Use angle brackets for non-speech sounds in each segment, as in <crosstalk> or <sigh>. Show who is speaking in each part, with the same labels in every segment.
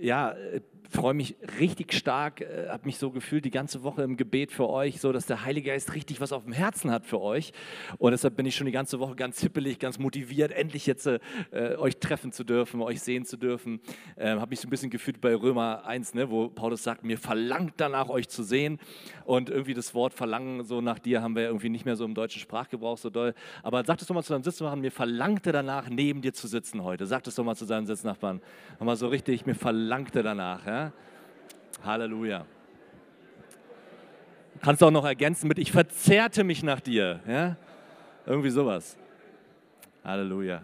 Speaker 1: ja, freue mich richtig stark, äh, habe mich so gefühlt die ganze Woche im Gebet für euch, so dass der Heilige Geist richtig was auf dem Herzen hat für euch. Und deshalb bin ich schon die ganze Woche ganz hippelig, ganz motiviert, endlich jetzt äh, euch treffen zu dürfen, euch sehen zu dürfen. Ähm, habe mich so ein bisschen gefühlt bei Römer 1, ne, wo Paulus sagt, mir verlangt danach, euch zu sehen. Und irgendwie das Wort verlangen so nach dir haben wir irgendwie nicht mehr so im deutschen Sprachgebrauch so doll. Aber sag es doch mal zu deinem Sitzmachen, mir verlangte danach, neben dir zu sitzen heute. Sag es doch mal zu deinen Sitznachbarn. Mal so richtig, mir verlangte danach. Ja? Halleluja. Kannst du auch noch ergänzen mit, ich verzerrte mich nach dir. Ja? Irgendwie sowas. Halleluja.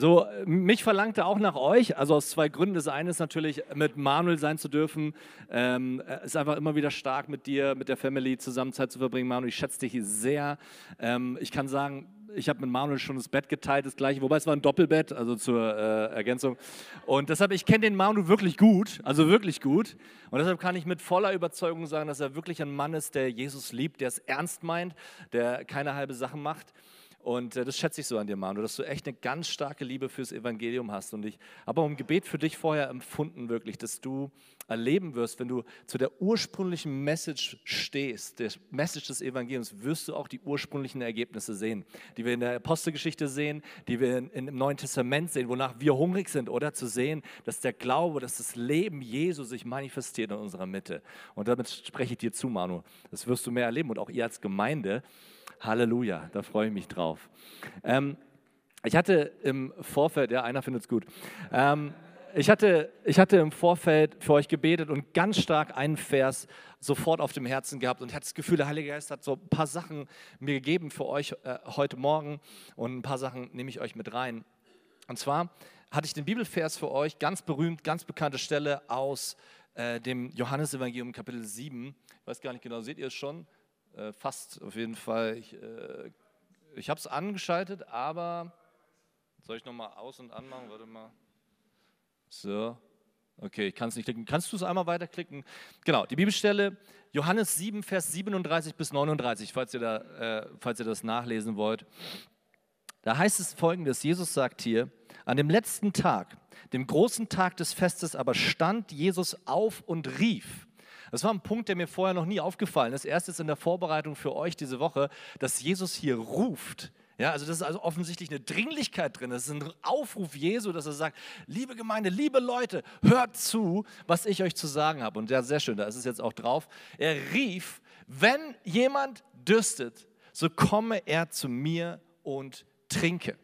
Speaker 1: So, mich verlangte auch nach euch, also aus zwei Gründen. Das eine ist natürlich, mit Manuel sein zu dürfen. Ähm, es ist einfach immer wieder stark, mit dir, mit der Family zusammen Zeit zu verbringen. Manuel, ich schätze dich sehr. Ähm, ich kann sagen, ich habe mit Manuel schon das Bett geteilt, das gleiche, wobei es war ein Doppelbett, also zur äh, Ergänzung. Und deshalb, ich kenne den Manuel wirklich gut, also wirklich gut. Und deshalb kann ich mit voller Überzeugung sagen, dass er wirklich ein Mann ist, der Jesus liebt, der es ernst meint, der keine halbe Sachen macht. Und äh, das schätze ich so an dir, Manu, dass du echt eine ganz starke Liebe fürs Evangelium hast. Und ich habe auch im Gebet für dich vorher empfunden, wirklich, dass du erleben wirst, wenn du zu der ursprünglichen Message stehst, der Message des Evangeliums, wirst du auch die ursprünglichen Ergebnisse sehen, die wir in der Apostelgeschichte sehen, die wir in, in, im Neuen Testament sehen, wonach wir hungrig sind, oder zu sehen, dass der Glaube, dass das Leben Jesu sich manifestiert in unserer Mitte. Und damit spreche ich dir zu, Manu. Das wirst du mehr erleben und auch ihr als Gemeinde. Halleluja, da freue ich mich drauf. Ähm, ich hatte im Vorfeld, ja, einer findet es gut. Ähm, ich hatte, ich hatte im Vorfeld für euch gebetet und ganz stark einen Vers sofort auf dem Herzen gehabt und hatte das Gefühl, der Heilige Geist hat so ein paar Sachen mir gegeben für euch äh, heute Morgen und ein paar Sachen nehme ich euch mit rein. Und zwar hatte ich den Bibelvers für euch, ganz berühmt, ganz bekannte Stelle aus äh, dem Johannesevangelium Kapitel 7. Ich weiß gar nicht genau, seht ihr es schon? Äh, fast auf jeden Fall. Ich, äh, ich habe es angeschaltet, aber soll ich nochmal aus- und anmachen? Warte mal. So. Okay, ich kann es nicht klicken. Kannst du es einmal weiterklicken? Genau, die Bibelstelle Johannes 7, Vers 37 bis 39, falls ihr, da, äh, falls ihr das nachlesen wollt. Da heißt es folgendes: Jesus sagt hier, an dem letzten Tag, dem großen Tag des Festes, aber stand Jesus auf und rief. Das war ein Punkt, der mir vorher noch nie aufgefallen ist. Erst ist in der Vorbereitung für euch diese Woche, dass Jesus hier ruft. Ja, also das ist also offensichtlich eine Dringlichkeit drin. Das ist ein Aufruf Jesu, dass er sagt, liebe Gemeinde, liebe Leute, hört zu, was ich euch zu sagen habe. Und ja, sehr schön, da ist es jetzt auch drauf. Er rief, wenn jemand dürstet, so komme er zu mir und trinke.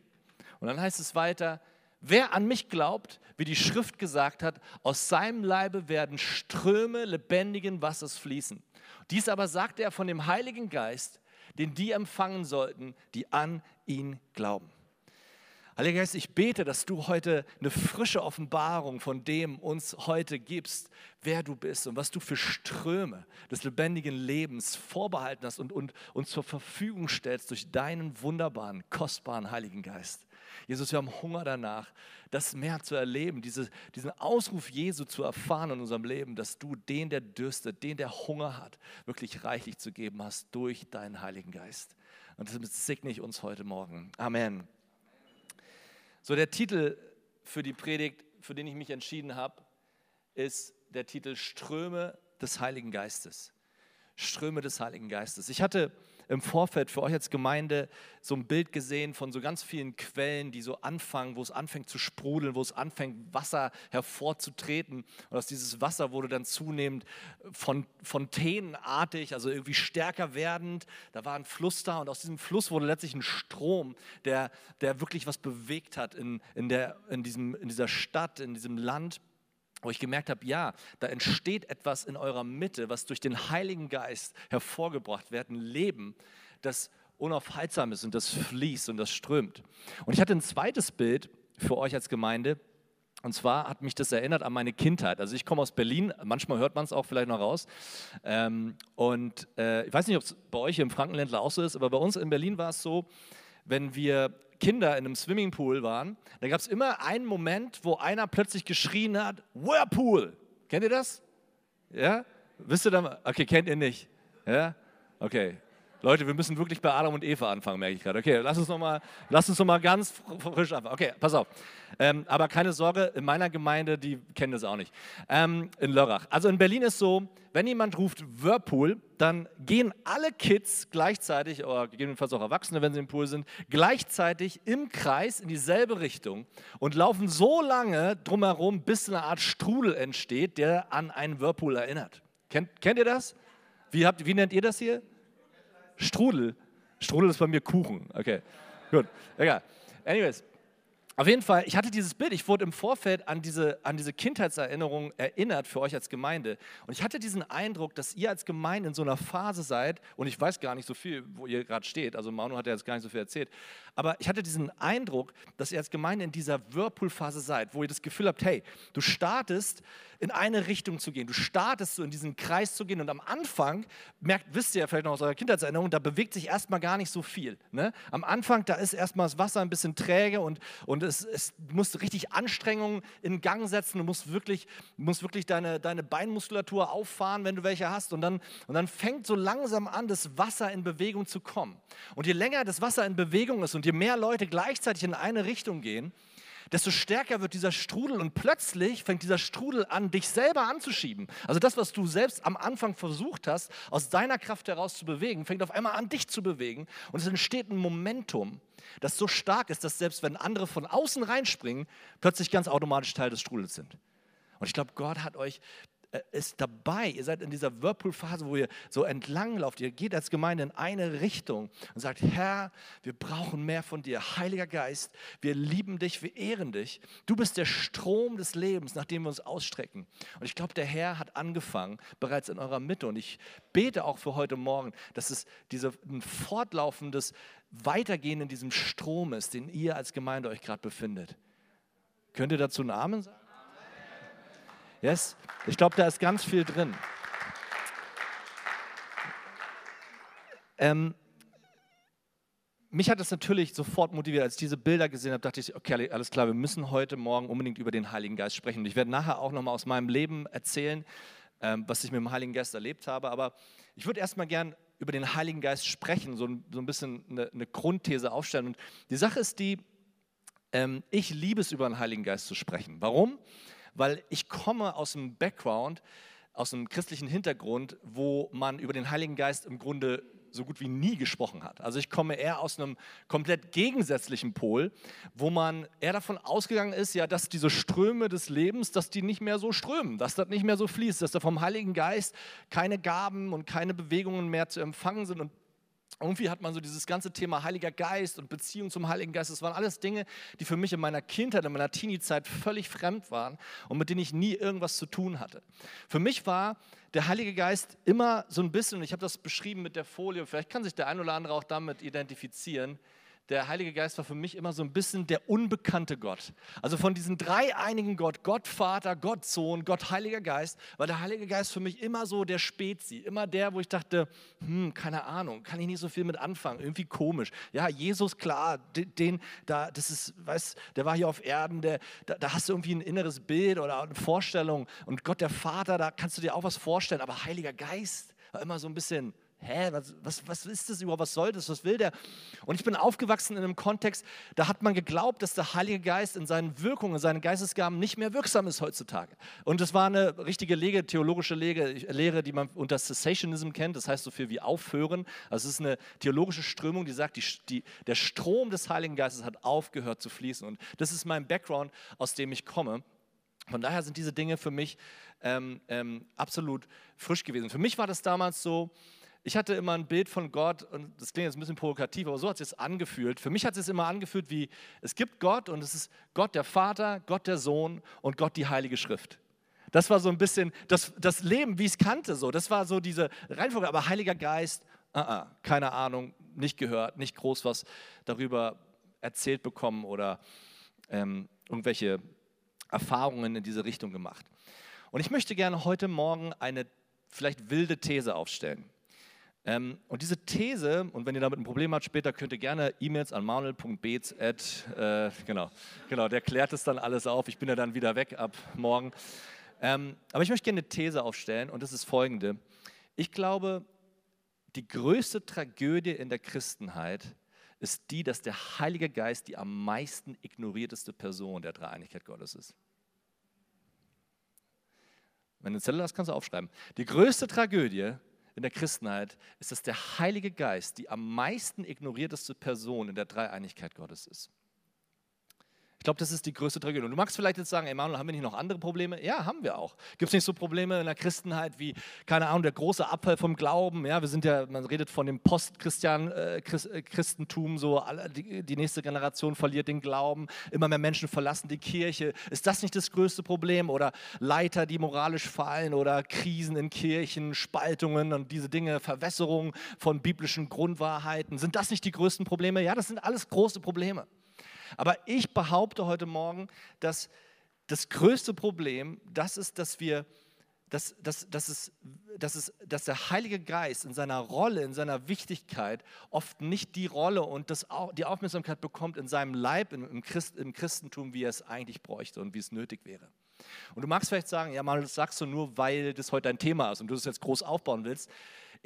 Speaker 1: Und dann heißt es weiter, Wer an mich glaubt, wie die Schrift gesagt hat, aus seinem Leibe werden Ströme lebendigen Wassers fließen. Dies aber sagte er von dem Heiligen Geist, den die empfangen sollten, die an ihn glauben. Heiliger Geist, ich bete, dass du heute eine frische Offenbarung von dem uns heute gibst, wer du bist und was du für Ströme des lebendigen Lebens vorbehalten hast und, und uns zur Verfügung stellst durch deinen wunderbaren, kostbaren Heiligen Geist. Jesus, wir haben Hunger danach, das mehr zu erleben, diese, diesen Ausruf Jesu zu erfahren in unserem Leben, dass du den, der dürstet, den, der Hunger hat, wirklich reichlich zu geben hast durch deinen Heiligen Geist. Und das segne ich uns heute Morgen. Amen. So, der Titel für die Predigt, für den ich mich entschieden habe, ist der Titel Ströme des Heiligen Geistes. Ströme des Heiligen Geistes. Ich hatte im Vorfeld für euch als Gemeinde so ein Bild gesehen von so ganz vielen Quellen, die so anfangen, wo es anfängt zu sprudeln, wo es anfängt, Wasser hervorzutreten. Und aus dieses Wasser wurde dann zunehmend von fontänenartig, also irgendwie stärker werdend. Da war ein Fluss da und aus diesem Fluss wurde letztlich ein Strom, der, der wirklich was bewegt hat in, in, der, in, diesem, in dieser Stadt, in diesem Land wo ich gemerkt habe, ja, da entsteht etwas in eurer Mitte, was durch den Heiligen Geist hervorgebracht wird, ein Leben, das unaufhaltsam ist und das fließt und das strömt. Und ich hatte ein zweites Bild für euch als Gemeinde. Und zwar hat mich das erinnert an meine Kindheit. Also ich komme aus Berlin, manchmal hört man es auch vielleicht noch raus. Ähm, und äh, ich weiß nicht, ob es bei euch im Frankenländler auch so ist, aber bei uns in Berlin war es so, wenn wir Kinder in einem Swimmingpool waren, da gab es immer einen Moment, wo einer plötzlich geschrien hat, Whirlpool. Kennt ihr das? Ja? Wisst ihr da? Okay, kennt ihr nicht. Ja? Okay. Leute, wir müssen wirklich bei Adam und Eva anfangen, merke ich gerade. Okay, lass uns nochmal noch, ganz frisch anfangen. Okay, pass auf. Ähm, aber keine Sorge, in meiner Gemeinde, die kennen das auch nicht. Ähm, in Lörrach. Also in Berlin ist so, wenn jemand ruft Whirlpool, dann gehen alle Kids gleichzeitig, oder gegebenenfalls auch Erwachsene, wenn sie im Pool sind, gleichzeitig im Kreis in dieselbe Richtung und laufen so lange drumherum, bis eine Art Strudel entsteht, der an einen Whirlpool erinnert. Kennt, kennt ihr das? Wie, habt, wie nennt ihr das hier? Strudel. Strudel ist bei mir Kuchen. Okay, gut. Egal. Anyways, auf jeden Fall, ich hatte dieses Bild, ich wurde im Vorfeld an diese, an diese Kindheitserinnerung erinnert für euch als Gemeinde. Und ich hatte diesen Eindruck, dass ihr als Gemeinde in so einer Phase seid, und ich weiß gar nicht so viel, wo ihr gerade steht, also Manu hat ja jetzt gar nicht so viel erzählt, aber ich hatte diesen Eindruck, dass ihr als Gemeinde in dieser Whirlpool-Phase seid, wo ihr das Gefühl habt, hey, du startest in eine Richtung zu gehen, du startest so in diesen Kreis zu gehen und am Anfang, merkt, wisst ihr ja vielleicht noch aus eurer Kindheitserinnerung, da bewegt sich erstmal gar nicht so viel. Ne? Am Anfang, da ist erstmal das Wasser ein bisschen träge und, und es, es musst richtig Anstrengungen in Gang setzen, du musst wirklich, musst wirklich deine, deine Beinmuskulatur auffahren, wenn du welche hast. Und dann, und dann fängt so langsam an, das Wasser in Bewegung zu kommen. Und je länger das Wasser in Bewegung ist und je mehr Leute gleichzeitig in eine Richtung gehen, desto stärker wird dieser Strudel. Und plötzlich fängt dieser Strudel an, dich selber anzuschieben. Also das, was du selbst am Anfang versucht hast, aus deiner Kraft heraus zu bewegen, fängt auf einmal an, dich zu bewegen. Und es entsteht ein Momentum, das so stark ist, dass selbst wenn andere von außen reinspringen, plötzlich ganz automatisch Teil des Strudels sind. Und ich glaube, Gott hat euch ist dabei. Ihr seid in dieser Whirlpool-Phase, wo ihr so entlang lauft. Ihr geht als Gemeinde in eine Richtung und sagt, Herr, wir brauchen mehr von dir. Heiliger Geist, wir lieben dich, wir ehren dich. Du bist der Strom des Lebens, nach dem wir uns ausstrecken. Und ich glaube, der Herr hat angefangen, bereits in eurer Mitte. Und ich bete auch für heute Morgen, dass es diese, ein fortlaufendes Weitergehen in diesem Strom ist, den ihr als Gemeinde euch gerade befindet. Könnt ihr dazu einen Amen sagen? Yes? Ich glaube, da ist ganz viel drin. Ähm, mich hat es natürlich sofort motiviert, als ich diese Bilder gesehen habe, dachte ich, okay, alles klar, wir müssen heute Morgen unbedingt über den Heiligen Geist sprechen. Und ich werde nachher auch nochmal aus meinem Leben erzählen, ähm, was ich mit dem Heiligen Geist erlebt habe. Aber ich würde erstmal gern über den Heiligen Geist sprechen, so ein, so ein bisschen eine, eine Grundthese aufstellen. Und die Sache ist die, ähm, ich liebe es, über den Heiligen Geist zu sprechen. Warum? Weil ich komme aus einem Background, aus einem christlichen Hintergrund, wo man über den Heiligen Geist im Grunde so gut wie nie gesprochen hat. Also ich komme eher aus einem komplett gegensätzlichen Pol, wo man eher davon ausgegangen ist, ja, dass diese Ströme des Lebens, dass die nicht mehr so strömen, dass das nicht mehr so fließt, dass da vom Heiligen Geist keine Gaben und keine Bewegungen mehr zu empfangen sind und irgendwie hat man so dieses ganze Thema Heiliger Geist und Beziehung zum Heiligen Geist. Das waren alles Dinge, die für mich in meiner Kindheit, in meiner Teenie-Zeit völlig fremd waren und mit denen ich nie irgendwas zu tun hatte. Für mich war der Heilige Geist immer so ein bisschen, und ich habe das beschrieben mit der Folie, vielleicht kann sich der ein oder andere auch damit identifizieren, der Heilige Geist war für mich immer so ein bisschen der unbekannte Gott. Also von diesen drei einigen Gott, Gott Vater, Gott Sohn, Gott Heiliger Geist, war der Heilige Geist für mich immer so der Spezi, immer der, wo ich dachte, hm, keine Ahnung, kann ich nicht so viel mit anfangen, irgendwie komisch. Ja, Jesus, klar, den, da, das ist, weißt, der war hier auf Erden, der, da, da hast du irgendwie ein inneres Bild oder eine Vorstellung und Gott der Vater, da kannst du dir auch was vorstellen, aber Heiliger Geist war immer so ein bisschen, hä, was, was, was ist das überhaupt, was soll das, was will der? Und ich bin aufgewachsen in einem Kontext, da hat man geglaubt, dass der Heilige Geist in seinen Wirkungen, in seinen Geistesgaben nicht mehr wirksam ist heutzutage. Und das war eine richtige Lehre, theologische Lehre, Lehre, die man unter Cessationism kennt, das heißt so viel wie aufhören. Also es ist eine theologische Strömung, die sagt, die, die, der Strom des Heiligen Geistes hat aufgehört zu fließen. Und das ist mein Background, aus dem ich komme. Von daher sind diese Dinge für mich ähm, ähm, absolut frisch gewesen. Für mich war das damals so, ich hatte immer ein Bild von Gott, und das klingt jetzt ein bisschen provokativ, aber so hat es sich angefühlt. Für mich hat es sich immer angefühlt wie, es gibt Gott und es ist Gott der Vater, Gott der Sohn und Gott die Heilige Schrift. Das war so ein bisschen das, das Leben, wie ich es kannte. So. Das war so diese Reihenfolge. Aber Heiliger Geist, uh -uh, keine Ahnung, nicht gehört, nicht groß was darüber erzählt bekommen oder ähm, irgendwelche Erfahrungen in diese Richtung gemacht. Und ich möchte gerne heute Morgen eine vielleicht wilde These aufstellen. Ähm, und diese These, und wenn ihr damit ein Problem habt, später könnt ihr gerne E-Mails an manuel.beets, äh, genau, genau, der klärt es dann alles auf. Ich bin ja dann wieder weg ab morgen. Ähm, aber ich möchte gerne eine These aufstellen und das ist folgende. Ich glaube, die größte Tragödie in der Christenheit ist die, dass der Heilige Geist die am meisten ignorierteste Person der Dreieinigkeit Gottes ist. Wenn du eine Zettel hast, kannst du aufschreiben. Die größte Tragödie in der Christenheit ist, dass der Heilige Geist die am meisten ignorierteste Person in der Dreieinigkeit Gottes ist. Ich glaube, das ist die größte Tragödie. Und du magst vielleicht jetzt sagen, Emanuel, haben wir nicht noch andere Probleme? Ja, haben wir auch. Gibt es nicht so Probleme in der Christenheit wie, keine Ahnung, der große Abfall vom Glauben? Ja, wir sind ja, man redet von dem Postchristentum, äh, äh so alle, die, die, nächste Generation verliert den Glauben, immer mehr Menschen verlassen die Kirche. Ist das nicht das größte Problem? Oder Leiter, die moralisch fallen oder Krisen in Kirchen, Spaltungen und diese Dinge, Verwässerung von biblischen Grundwahrheiten. Sind das nicht die größten Probleme? Ja, das sind alles große Probleme. Aber ich behaupte heute Morgen, dass das größte Problem das ist, dass wir, dass, dass, dass, es, dass, es, dass der Heilige Geist in seiner Rolle, in seiner Wichtigkeit oft nicht die Rolle und das, die Aufmerksamkeit bekommt in seinem Leib, im, Christ, im Christentum, wie er es eigentlich bräuchte und wie es nötig wäre. Und du magst vielleicht sagen, ja, mal das sagst du nur, weil das heute dein Thema ist und du es jetzt groß aufbauen willst.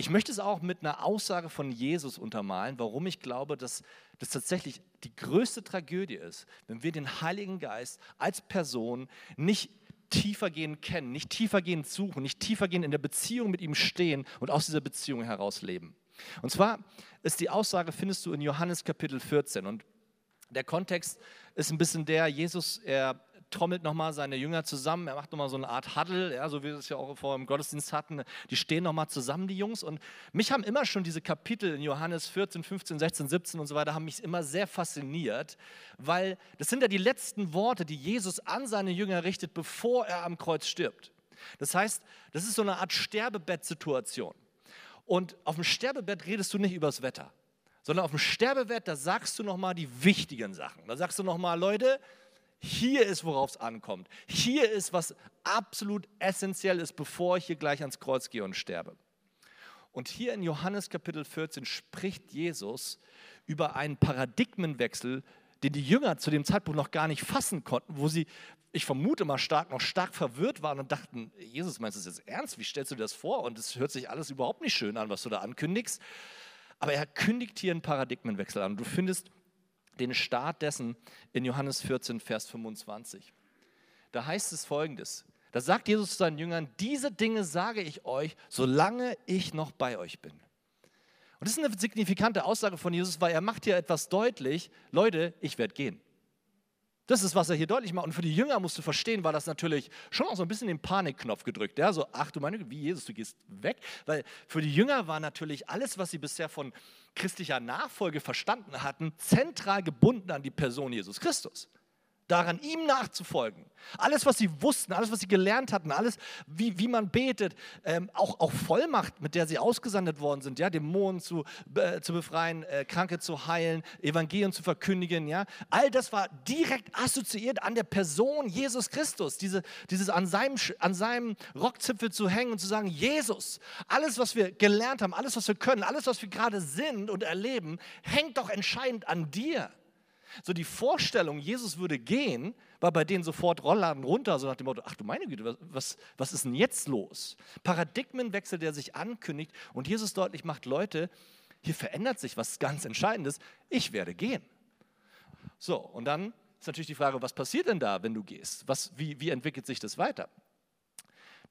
Speaker 1: Ich möchte es auch mit einer Aussage von Jesus untermalen, warum ich glaube, dass das tatsächlich die größte Tragödie ist, wenn wir den Heiligen Geist als Person nicht tiefergehend kennen, nicht tiefergehend suchen, nicht tiefergehend in der Beziehung mit ihm stehen und aus dieser Beziehung heraus leben. Und zwar ist die Aussage, findest du in Johannes Kapitel 14 und der Kontext ist ein bisschen der, Jesus, er trommelt nochmal seine Jünger zusammen, er macht nochmal so eine Art Huddle, ja, so wie wir es ja auch vor dem Gottesdienst hatten. Die stehen nochmal zusammen, die Jungs. Und mich haben immer schon diese Kapitel in Johannes 14, 15, 16, 17 und so weiter, haben mich immer sehr fasziniert, weil das sind ja die letzten Worte, die Jesus an seine Jünger richtet, bevor er am Kreuz stirbt. Das heißt, das ist so eine Art Sterbebettsituation. Und auf dem Sterbebett redest du nicht über das Wetter, sondern auf dem Sterbebett, da sagst du nochmal die wichtigen Sachen. Da sagst du nochmal, Leute, hier ist, worauf es ankommt. Hier ist, was absolut essentiell ist, bevor ich hier gleich ans Kreuz gehe und sterbe. Und hier in Johannes Kapitel 14 spricht Jesus über einen Paradigmenwechsel, den die Jünger zu dem Zeitpunkt noch gar nicht fassen konnten, wo sie, ich vermute mal stark, noch stark verwirrt waren und dachten, Jesus, meinst du das jetzt ernst? Wie stellst du dir das vor? Und es hört sich alles überhaupt nicht schön an, was du da ankündigst. Aber er kündigt hier einen Paradigmenwechsel an. Du findest den Start dessen in Johannes 14, Vers 25. Da heißt es folgendes. Da sagt Jesus zu seinen Jüngern, diese Dinge sage ich euch, solange ich noch bei euch bin. Und das ist eine signifikante Aussage von Jesus, weil er macht hier etwas deutlich, Leute, ich werde gehen. Das ist, was er hier deutlich macht. Und für die Jünger musst du verstehen, war das natürlich schon auch so ein bisschen den Panikknopf gedrückt. Ja, so, ach du meine, wie Jesus, du gehst weg. Weil für die Jünger war natürlich alles, was sie bisher von christlicher Nachfolge verstanden hatten, zentral gebunden an die Person Jesus Christus daran, ihm nachzufolgen. Alles, was sie wussten, alles, was sie gelernt hatten, alles, wie, wie man betet, ähm, auch, auch Vollmacht, mit der sie ausgesandt worden sind, ja, Dämonen zu, äh, zu befreien, äh, Kranke zu heilen, Evangelien zu verkündigen, ja, all das war direkt assoziiert an der Person Jesus Christus, Diese, dieses an seinem, an seinem Rockzipfel zu hängen und zu sagen, Jesus, alles, was wir gelernt haben, alles, was wir können, alles, was wir gerade sind und erleben, hängt doch entscheidend an dir. So die Vorstellung, Jesus würde gehen, war bei denen sofort Rollladen runter, so nach dem Motto, ach du meine Güte, was, was ist denn jetzt los? Paradigmenwechsel, der sich ankündigt und Jesus deutlich macht, Leute, hier verändert sich was ganz Entscheidendes, ich werde gehen. So, und dann ist natürlich die Frage, was passiert denn da, wenn du gehst? Was, wie, wie entwickelt sich das weiter?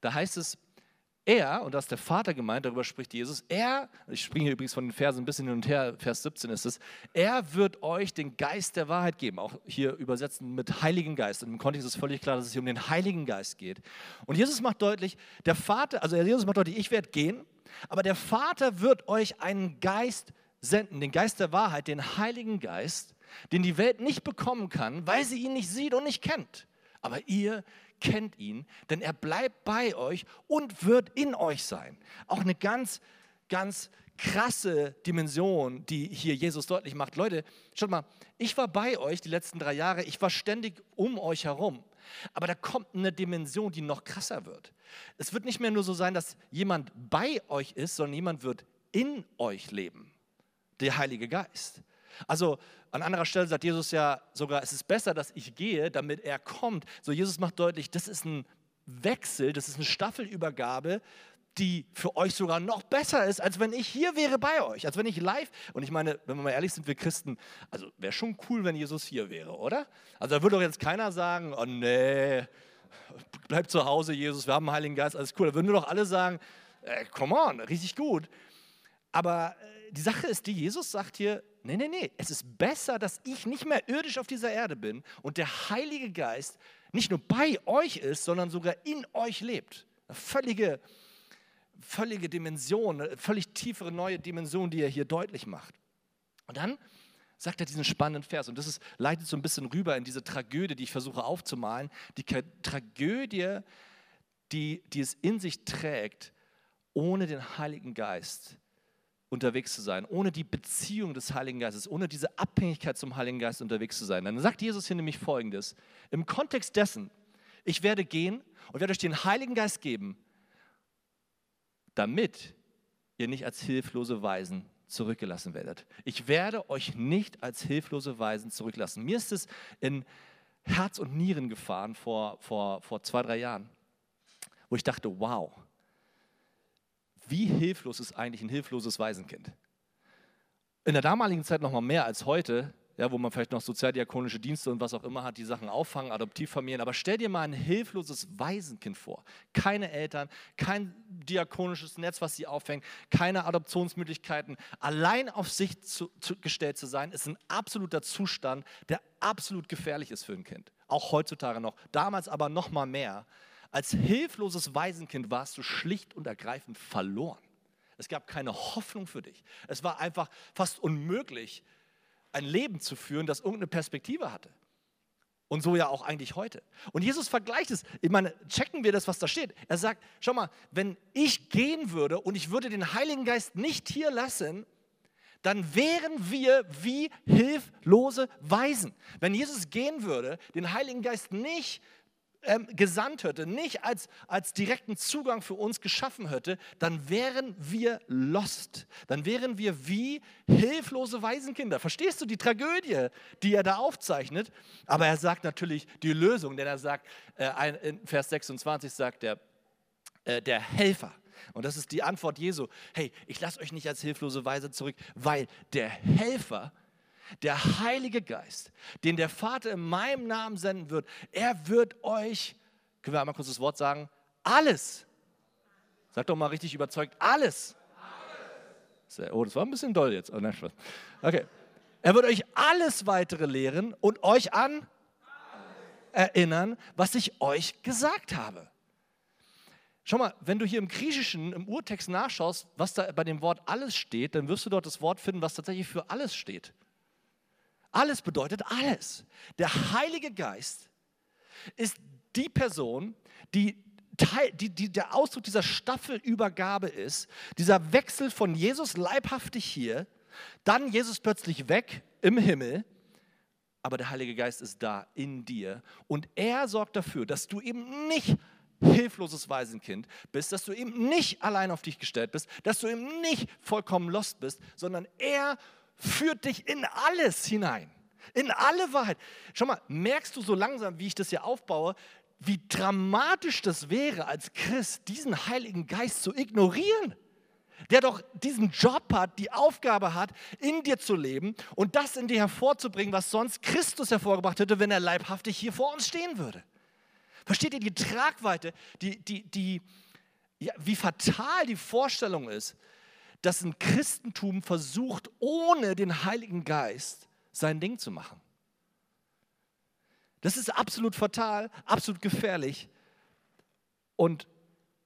Speaker 1: Da heißt es, er, und das ist der Vater gemeint, darüber spricht Jesus, er, ich springe hier übrigens von den Versen ein bisschen hin und her, Vers 17 ist es, er wird euch den Geist der Wahrheit geben, auch hier übersetzen mit Heiligen Geist. Und im Kontext ist völlig klar, dass es hier um den Heiligen Geist geht. Und Jesus macht deutlich, der Vater, also Jesus macht deutlich, ich werde gehen, aber der Vater wird euch einen Geist senden, den Geist der Wahrheit, den Heiligen Geist, den die Welt nicht bekommen kann, weil sie ihn nicht sieht und nicht kennt. Aber ihr kennt ihn, denn er bleibt bei euch und wird in euch sein. Auch eine ganz, ganz krasse Dimension, die hier Jesus deutlich macht. Leute, schaut mal, ich war bei euch die letzten drei Jahre, ich war ständig um euch herum. Aber da kommt eine Dimension, die noch krasser wird. Es wird nicht mehr nur so sein, dass jemand bei euch ist, sondern jemand wird in euch leben. Der Heilige Geist. Also an anderer Stelle sagt Jesus ja sogar, es ist besser, dass ich gehe, damit er kommt. So Jesus macht deutlich, das ist ein Wechsel, das ist eine Staffelübergabe, die für euch sogar noch besser ist, als wenn ich hier wäre bei euch, als wenn ich live. Und ich meine, wenn wir mal ehrlich sind, wir Christen, also wäre schon cool, wenn Jesus hier wäre, oder? Also da würde doch jetzt keiner sagen, oh nee, bleib zu Hause, Jesus, wir haben einen Heiligen Geist, alles cool. Da würden wir doch alle sagen, äh, come on, richtig gut. Aber äh, die Sache ist die, Jesus sagt hier, nee, nee, nee, es ist besser, dass ich nicht mehr irdisch auf dieser Erde bin und der Heilige Geist nicht nur bei euch ist, sondern sogar in euch lebt. Eine völlige völlige Dimension, eine völlig tiefere neue Dimension, die er hier deutlich macht. Und dann sagt er diesen spannenden Vers, und das ist, leitet so ein bisschen rüber in diese Tragödie, die ich versuche aufzumalen, die Tragödie, die, die es in sich trägt, ohne den Heiligen Geist unterwegs zu sein, ohne die Beziehung des Heiligen Geistes, ohne diese Abhängigkeit zum Heiligen Geist unterwegs zu sein. Dann sagt Jesus hier nämlich Folgendes, im Kontext dessen, ich werde gehen und werde euch den Heiligen Geist geben, damit ihr nicht als hilflose Weisen zurückgelassen werdet. Ich werde euch nicht als hilflose Weisen zurücklassen. Mir ist es in Herz und Nieren gefahren vor, vor, vor zwei, drei Jahren, wo ich dachte, wow, wie hilflos ist eigentlich ein hilfloses Waisenkind? In der damaligen Zeit noch mal mehr als heute, ja, wo man vielleicht noch sozialdiakonische Dienste und was auch immer hat, die Sachen auffangen, Adoptivfamilien. Aber stell dir mal ein hilfloses Waisenkind vor. Keine Eltern, kein diakonisches Netz, was sie auffängt, keine Adoptionsmöglichkeiten. Allein auf sich zu, zu, gestellt zu sein, ist ein absoluter Zustand, der absolut gefährlich ist für ein Kind. Auch heutzutage noch. Damals aber noch mal mehr. Als hilfloses Waisenkind warst du schlicht und ergreifend verloren. Es gab keine Hoffnung für dich. Es war einfach fast unmöglich, ein Leben zu führen, das irgendeine Perspektive hatte. Und so ja auch eigentlich heute. Und Jesus vergleicht es. Ich meine, checken wir das, was da steht. Er sagt, schau mal, wenn ich gehen würde und ich würde den Heiligen Geist nicht hier lassen, dann wären wir wie hilflose Weisen. Wenn Jesus gehen würde, den Heiligen Geist nicht ähm, gesandt hätte, nicht als, als direkten Zugang für uns geschaffen hätte, dann wären wir lost. Dann wären wir wie hilflose Waisenkinder. Verstehst du die Tragödie, die er da aufzeichnet? Aber er sagt natürlich die Lösung, denn er sagt, äh, in Vers 26 sagt er, äh, der Helfer. Und das ist die Antwort Jesu. Hey, ich lasse euch nicht als hilflose Weise zurück, weil der Helfer der Heilige Geist, den der Vater in meinem Namen senden wird, er wird euch, können wir einmal kurz das Wort sagen, alles, sag doch mal richtig überzeugt, alles. alles. Oh, das war ein bisschen doll jetzt. Oh, nein, okay. Er wird euch alles weitere lehren und euch an erinnern, was ich euch gesagt habe. Schau mal, wenn du hier im Griechischen, im Urtext nachschaust, was da bei dem Wort alles steht, dann wirst du dort das Wort finden, was tatsächlich für alles steht. Alles bedeutet alles. Der Heilige Geist ist die Person, die, die, die der Ausdruck dieser Staffelübergabe ist, dieser Wechsel von Jesus leibhaftig hier, dann Jesus plötzlich weg im Himmel, aber der Heilige Geist ist da in dir und er sorgt dafür, dass du eben nicht hilfloses Waisenkind bist, dass du eben nicht allein auf dich gestellt bist, dass du eben nicht vollkommen lost bist, sondern er führt dich in alles hinein. In alle Wahrheit. Schau mal, merkst du so langsam, wie ich das hier aufbaue, wie dramatisch das wäre, als Christ diesen Heiligen Geist zu ignorieren? Der doch diesen Job hat, die Aufgabe hat, in dir zu leben und das in dir hervorzubringen, was sonst Christus hervorgebracht hätte, wenn er leibhaftig hier vor uns stehen würde. Versteht ihr die Tragweite, die, die, die, ja, wie fatal die Vorstellung ist, dass ein Christentum versucht, ohne den Heiligen Geist sein Ding zu machen. Das ist absolut fatal, absolut gefährlich und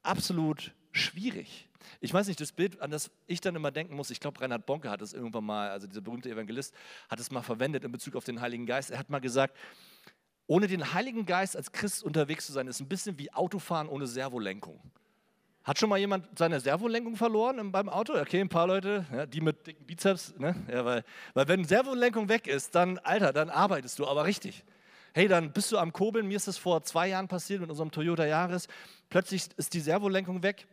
Speaker 1: absolut schwierig. Ich weiß nicht, das Bild, an das ich dann immer denken muss, ich glaube, Reinhard Bonke hat es irgendwann mal, also dieser berühmte Evangelist, hat es mal verwendet in Bezug auf den Heiligen Geist. Er hat mal gesagt, ohne den Heiligen Geist als Christ unterwegs zu sein, ist ein bisschen wie Autofahren ohne Servolenkung. Hat schon mal jemand seine Servolenkung verloren beim Auto? Okay, ein paar Leute, ja, die mit dicken Bizeps. Ne? Ja, weil, weil wenn Servolenkung weg ist, dann, Alter, dann arbeitest du aber richtig. Hey, dann bist du am Kurbeln. Mir ist das vor zwei Jahren passiert mit unserem Toyota Yaris. Plötzlich ist die Servolenkung weg.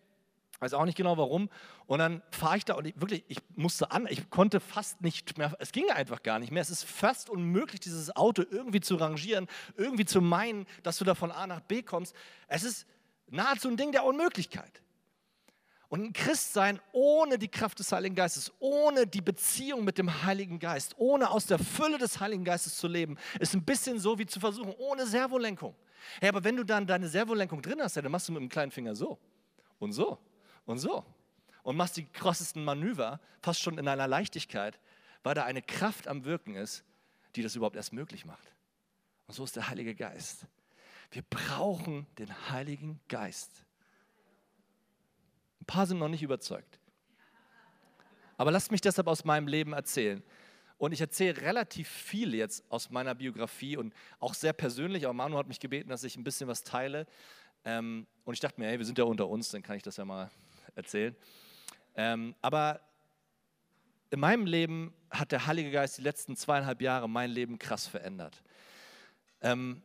Speaker 1: Weiß auch nicht genau warum. Und dann fahre ich da und ich, wirklich, ich musste an, ich konnte fast nicht mehr, es ging einfach gar nicht mehr. Es ist fast unmöglich, dieses Auto irgendwie zu rangieren, irgendwie zu meinen, dass du da von A nach B kommst. Es ist nahezu ein Ding der Unmöglichkeit. Und ein Christsein ohne die Kraft des Heiligen Geistes, ohne die Beziehung mit dem Heiligen Geist, ohne aus der Fülle des Heiligen Geistes zu leben, ist ein bisschen so wie zu versuchen, ohne Servolenkung. Hey, aber wenn du dann deine Servolenkung drin hast, dann machst du mit dem kleinen Finger so und so und so und machst die krassesten Manöver fast schon in einer Leichtigkeit, weil da eine Kraft am Wirken ist, die das überhaupt erst möglich macht. Und so ist der Heilige Geist. Wir brauchen den Heiligen Geist. Ein paar sind noch nicht überzeugt. Aber lasst mich deshalb aus meinem Leben erzählen. Und ich erzähle relativ viel jetzt aus meiner Biografie und auch sehr persönlich. Aber Manu hat mich gebeten, dass ich ein bisschen was teile. Ähm, und ich dachte mir, hey, wir sind ja unter uns, dann kann ich das ja mal erzählen. Ähm, aber in meinem Leben hat der Heilige Geist die letzten zweieinhalb Jahre mein Leben krass verändert. Ähm,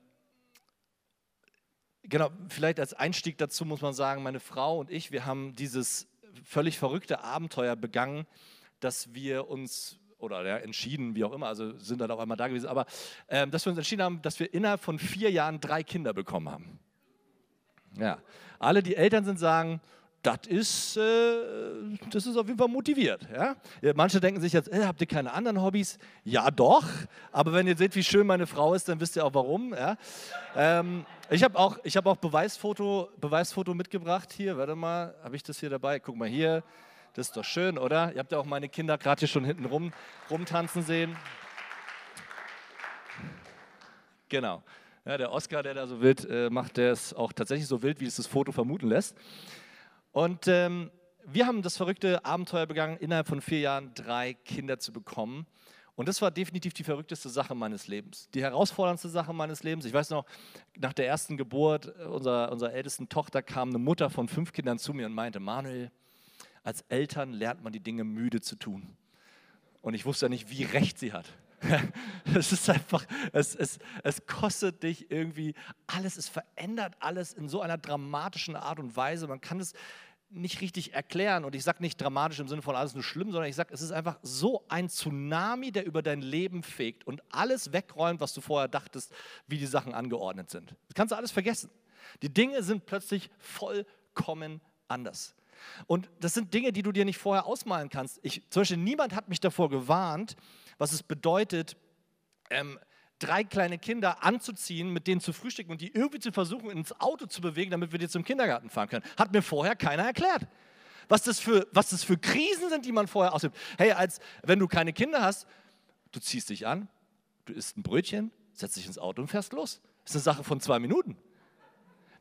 Speaker 1: genau, vielleicht als Einstieg dazu muss man sagen, meine Frau und ich, wir haben dieses völlig verrückte Abenteuer begangen, dass wir uns oder ja, entschieden, wie auch immer, also sind dann auch einmal da gewesen, aber äh, dass wir uns entschieden haben, dass wir innerhalb von vier Jahren drei Kinder bekommen haben. Ja, alle, die Eltern sind, sagen, das ist, äh, das ist auf jeden Fall motiviert. Ja? Manche denken sich jetzt, äh, habt ihr keine anderen Hobbys? Ja, doch. Aber wenn ihr seht, wie schön meine Frau ist, dann wisst ihr auch warum. Ja? Ähm, ich habe auch, ich hab auch Beweisfoto, Beweisfoto mitgebracht hier. Warte mal, habe ich das hier dabei? Guck mal hier. Das ist doch schön, oder? Ihr habt ja auch meine Kinder gerade hier schon hinten rum, rumtanzen sehen. Genau. Ja, der Oscar, der da so wild äh, macht, der ist auch tatsächlich so wild, wie es das Foto vermuten lässt. Und ähm, wir haben das verrückte Abenteuer begangen, innerhalb von vier Jahren drei Kinder zu bekommen. Und das war definitiv die verrückteste Sache meines Lebens, die herausforderndste Sache meines Lebens. Ich weiß noch, nach der ersten Geburt unserer, unserer ältesten Tochter kam eine Mutter von fünf Kindern zu mir und meinte, Manuel, als Eltern lernt man die Dinge müde zu tun. Und ich wusste ja nicht, wie recht sie hat. <laughs> Es ist einfach, es, es, es kostet dich irgendwie alles, es verändert alles in so einer dramatischen Art und Weise. Man kann es nicht richtig erklären. Und ich sage nicht dramatisch im Sinne von alles nur schlimm, sondern ich sage, es ist einfach so ein Tsunami, der über dein Leben fegt und alles wegräumt, was du vorher dachtest, wie die Sachen angeordnet sind. Das kannst du alles vergessen. Die Dinge sind plötzlich vollkommen anders. Und das sind Dinge, die du dir nicht vorher ausmalen kannst. Ich, zum Beispiel, niemand hat mich davor gewarnt, was es bedeutet, ähm, drei kleine Kinder anzuziehen, mit denen zu frühstücken und die irgendwie zu versuchen, ins Auto zu bewegen, damit wir die zum Kindergarten fahren können. Hat mir vorher keiner erklärt. Was das für, was das für Krisen sind, die man vorher ausübt. Hey, als wenn du keine Kinder hast, du ziehst dich an, du isst ein Brötchen, setzt dich ins Auto und fährst los. Das ist eine Sache von zwei Minuten.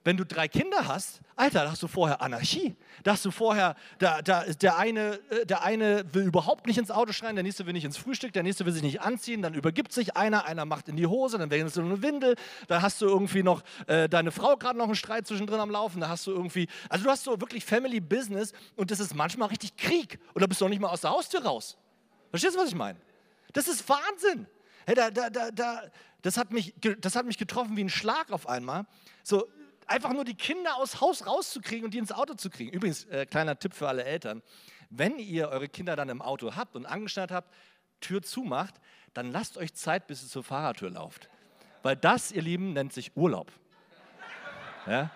Speaker 1: Wenn du drei Kinder hast, Alter, da hast du vorher Anarchie. Da hast du vorher, da, da, der, eine, äh, der eine will überhaupt nicht ins Auto schreien, der nächste will nicht ins Frühstück, der nächste will sich nicht anziehen, dann übergibt sich einer, einer macht in die Hose, dann wechselst du eine Windel, dann hast du irgendwie noch äh, deine Frau gerade noch einen Streit zwischendrin am Laufen, da hast du irgendwie, also du hast so wirklich Family Business und das ist manchmal richtig Krieg und da bist du auch nicht mal aus der Haustür raus. Verstehst du, was ich meine? Das ist Wahnsinn. Hey, da, da, da, da, das, hat mich, das hat mich getroffen wie ein Schlag auf einmal. So, einfach nur die Kinder aus Haus rauszukriegen und die ins Auto zu kriegen. Übrigens, äh, kleiner Tipp für alle Eltern, wenn ihr eure Kinder dann im Auto habt und angeschnallt habt, Tür zumacht, dann lasst euch Zeit, bis ihr zur Fahrradtür lauft. Weil das, ihr Lieben, nennt sich Urlaub. Ja?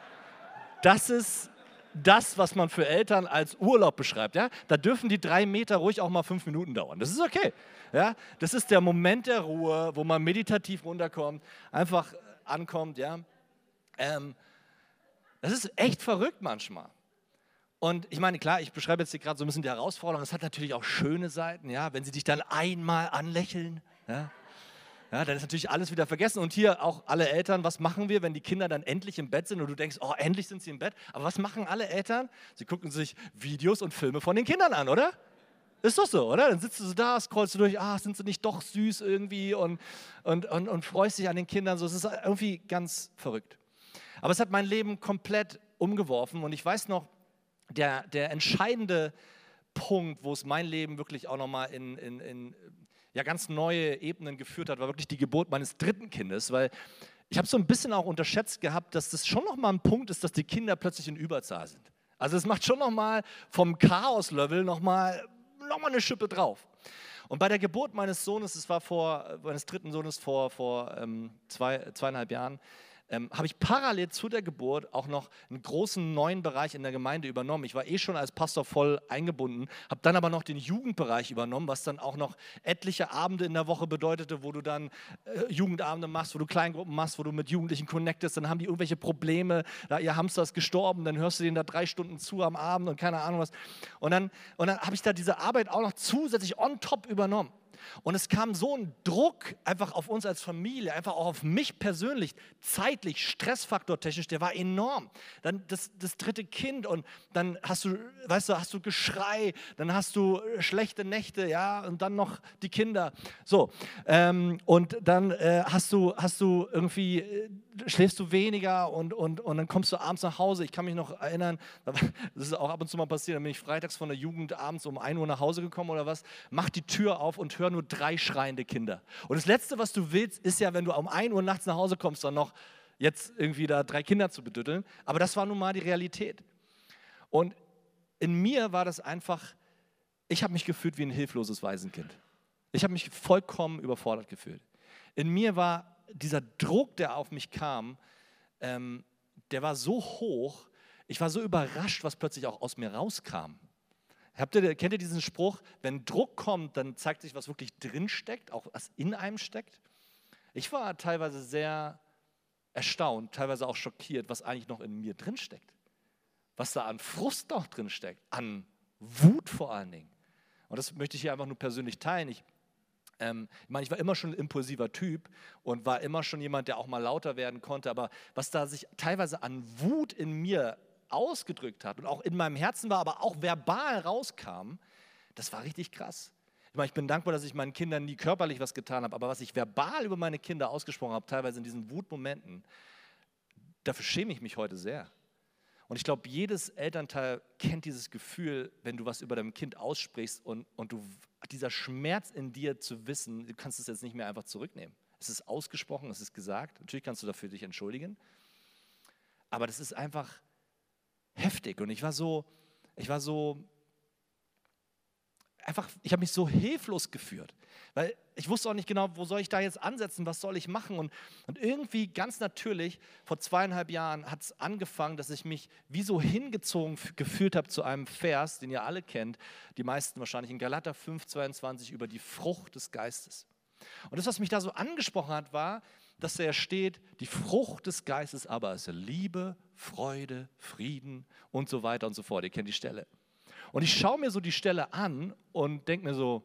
Speaker 1: Das ist das, was man für Eltern als Urlaub beschreibt. Ja? Da dürfen die drei Meter ruhig auch mal fünf Minuten dauern. Das ist okay. Ja? Das ist der Moment der Ruhe, wo man meditativ runterkommt, einfach ankommt. Ja? Ähm, das ist echt verrückt manchmal. Und ich meine, klar, ich beschreibe jetzt hier gerade so ein bisschen die Herausforderung. Es hat natürlich auch schöne Seiten, ja, wenn sie dich dann einmal anlächeln, ja, ja, dann ist natürlich alles wieder vergessen. Und hier auch alle Eltern, was machen wir, wenn die Kinder dann endlich im Bett sind und du denkst, oh, endlich sind sie im Bett. Aber was machen alle Eltern? Sie gucken sich Videos und Filme von den Kindern an, oder? Ist doch so, oder? Dann sitzt du da, scrollst du durch, ah, sind sie nicht doch süß irgendwie und, und, und, und freust dich an den Kindern. So, es ist irgendwie ganz verrückt. Aber es hat mein Leben komplett umgeworfen und ich weiß noch, der, der entscheidende Punkt, wo es mein Leben wirklich auch nochmal in, in, in ja, ganz neue Ebenen geführt hat, war wirklich die Geburt meines dritten Kindes, weil ich habe so ein bisschen auch unterschätzt gehabt, dass das schon nochmal ein Punkt ist, dass die Kinder plötzlich in Überzahl sind. Also es macht schon nochmal vom Chaos-Level nochmal noch mal eine Schippe drauf. Und bei der Geburt meines Sohnes, es war vor, meines dritten Sohnes vor, vor ähm, zwei, zweieinhalb Jahren, ähm, habe ich parallel zu der Geburt auch noch einen großen neuen Bereich in der Gemeinde übernommen. Ich war eh schon als Pastor voll eingebunden, habe dann aber noch den Jugendbereich übernommen, was dann auch noch etliche Abende in der Woche bedeutete, wo du dann äh, Jugendabende machst, wo du Kleingruppen machst, wo du mit Jugendlichen connectest, dann haben die irgendwelche Probleme, da ihr Hamster ist gestorben, dann hörst du denen da drei Stunden zu am Abend und keine Ahnung was. Und dann, und dann habe ich da diese Arbeit auch noch zusätzlich on top übernommen. Und es kam so ein Druck einfach auf uns als Familie, einfach auch auf mich persönlich, zeitlich, stressfaktortechnisch, der war enorm. Dann das, das dritte Kind und dann hast du, weißt du, hast du Geschrei, dann hast du schlechte Nächte, ja, und dann noch die Kinder. So, ähm, und dann äh, hast, du, hast du irgendwie, äh, schläfst du weniger und, und, und dann kommst du abends nach Hause. Ich kann mich noch erinnern, <laughs> das ist auch ab und zu mal passiert, dann bin ich freitags von der Jugend abends um 1 Uhr nach Hause gekommen oder was, mach die Tür auf und hör nur drei schreiende Kinder. Und das Letzte, was du willst, ist ja, wenn du um 1 Uhr nachts nach Hause kommst, dann noch jetzt irgendwie da drei Kinder zu bedütteln. Aber das war nun mal die Realität. Und in mir war das einfach, ich habe mich gefühlt wie ein hilfloses Waisenkind. Ich habe mich vollkommen überfordert gefühlt. In mir war dieser Druck, der auf mich kam, ähm, der war so hoch, ich war so überrascht, was plötzlich auch aus mir rauskam. Habt ihr, kennt ihr diesen Spruch, wenn Druck kommt, dann zeigt sich, was wirklich drin steckt, auch was in einem steckt? Ich war teilweise sehr erstaunt, teilweise auch schockiert, was eigentlich noch in mir drin steckt. Was da an Frust noch drin steckt, an Wut vor allen Dingen. Und das möchte ich hier einfach nur persönlich teilen. Ich, ähm, ich meine, ich war immer schon ein impulsiver Typ und war immer schon jemand, der auch mal lauter werden konnte. Aber was da sich teilweise an Wut in mir ausgedrückt hat und auch in meinem Herzen war, aber auch verbal rauskam, das war richtig krass. Ich meine, ich bin dankbar, dass ich meinen Kindern nie körperlich was getan habe, aber was ich verbal über meine Kinder ausgesprochen habe, teilweise in diesen Wutmomenten, dafür schäme ich mich heute sehr. Und ich glaube, jedes Elternteil kennt dieses Gefühl, wenn du was über dein Kind aussprichst und, und du, dieser Schmerz in dir zu wissen, du kannst es jetzt nicht mehr einfach zurücknehmen. Es ist ausgesprochen, es ist gesagt. Natürlich kannst du dafür dich entschuldigen. Aber das ist einfach, heftig. Und ich war so, ich war so, einfach, ich habe mich so hilflos geführt, weil ich wusste auch nicht genau, wo soll ich da jetzt ansetzen, was soll ich machen? Und, und irgendwie ganz natürlich, vor zweieinhalb Jahren hat es angefangen, dass ich mich wie so hingezogen gefühlt habe zu einem Vers, den ihr alle kennt, die meisten wahrscheinlich in Galater 5, 22 über die Frucht des Geistes. Und das, was mich da so angesprochen hat, war, dass er steht, die Frucht des Geistes aber ist Liebe, Freude, Frieden und so weiter und so fort. Ihr kennt die Stelle. Und ich schaue mir so die Stelle an und denke mir so,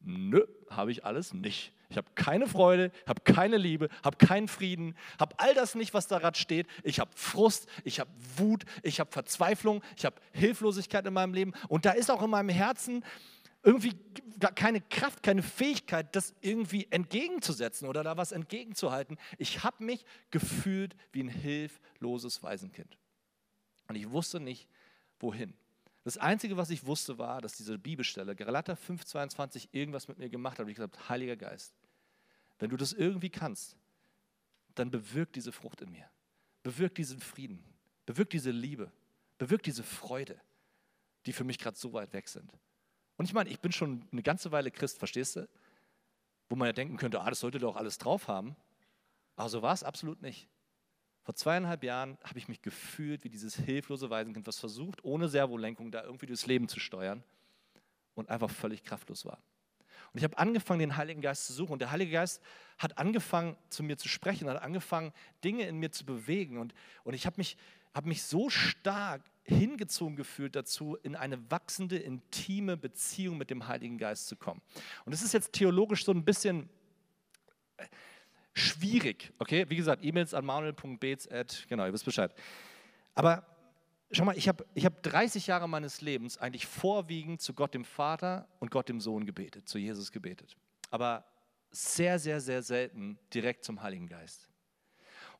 Speaker 1: nö, habe ich alles nicht. Ich habe keine Freude, habe keine Liebe, habe keinen Frieden, habe all das nicht, was da gerade steht. Ich habe Frust, ich habe Wut, ich habe Verzweiflung, ich habe Hilflosigkeit in meinem Leben. Und da ist auch in meinem Herzen irgendwie keine Kraft, keine Fähigkeit, das irgendwie entgegenzusetzen oder da was entgegenzuhalten. Ich habe mich gefühlt wie ein hilfloses Waisenkind. Und ich wusste nicht, wohin. Das Einzige, was ich wusste, war, dass diese Bibelstelle, Galater 5,22, irgendwas mit mir gemacht hat. Und ich gesagt, Heiliger Geist, wenn du das irgendwie kannst, dann bewirkt diese Frucht in mir. Bewirkt diesen Frieden. Bewirkt diese Liebe. Bewirkt diese Freude, die für mich gerade so weit weg sind. Und ich meine, ich bin schon eine ganze Weile Christ, verstehst du? Wo man ja denken könnte, ah, das sollte doch alles drauf haben. Aber so war es absolut nicht. Vor zweieinhalb Jahren habe ich mich gefühlt wie dieses hilflose Waisenkind, was versucht, ohne Servolenkung da irgendwie durchs Leben zu steuern und einfach völlig kraftlos war. Und ich habe angefangen, den Heiligen Geist zu suchen. Und der Heilige Geist hat angefangen, zu mir zu sprechen, hat angefangen, Dinge in mir zu bewegen. Und, und ich habe mich, hab mich so stark hingezogen gefühlt dazu, in eine wachsende, intime Beziehung mit dem Heiligen Geist zu kommen. Und das ist jetzt theologisch so ein bisschen äh, schwierig, okay? Wie gesagt, E-Mails an manuel.bets, genau, ihr wisst Bescheid. Aber schau mal, ich habe ich hab 30 Jahre meines Lebens eigentlich vorwiegend zu Gott dem Vater und Gott dem Sohn gebetet, zu Jesus gebetet. Aber sehr, sehr, sehr selten direkt zum Heiligen Geist.